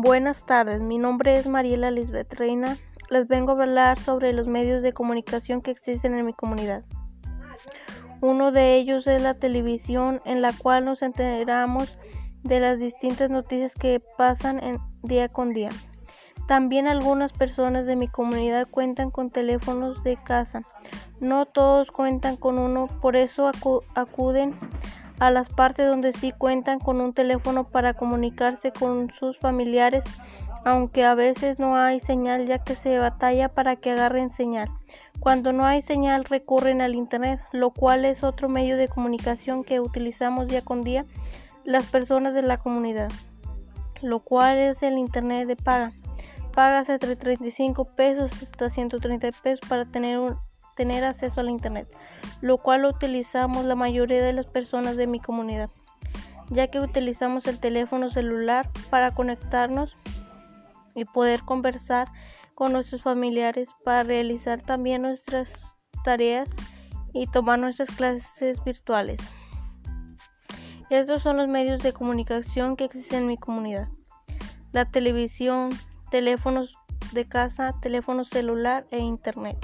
Buenas tardes, mi nombre es Mariela Lisbeth Reina. Les vengo a hablar sobre los medios de comunicación que existen en mi comunidad. Uno de ellos es la televisión, en la cual nos enteramos de las distintas noticias que pasan día con día. También algunas personas de mi comunidad cuentan con teléfonos de casa. No todos cuentan con uno, por eso acuden a las partes donde sí cuentan con un teléfono para comunicarse con sus familiares, aunque a veces no hay señal ya que se batalla para que agarren señal. Cuando no hay señal recurren al Internet, lo cual es otro medio de comunicación que utilizamos día con día las personas de la comunidad, lo cual es el Internet de paga. Pagas entre 35 pesos hasta 130 pesos para tener un tener acceso al Internet, lo cual utilizamos la mayoría de las personas de mi comunidad, ya que utilizamos el teléfono celular para conectarnos y poder conversar con nuestros familiares, para realizar también nuestras tareas y tomar nuestras clases virtuales. Estos son los medios de comunicación que existen en mi comunidad. La televisión, teléfonos de casa, teléfono celular e internet.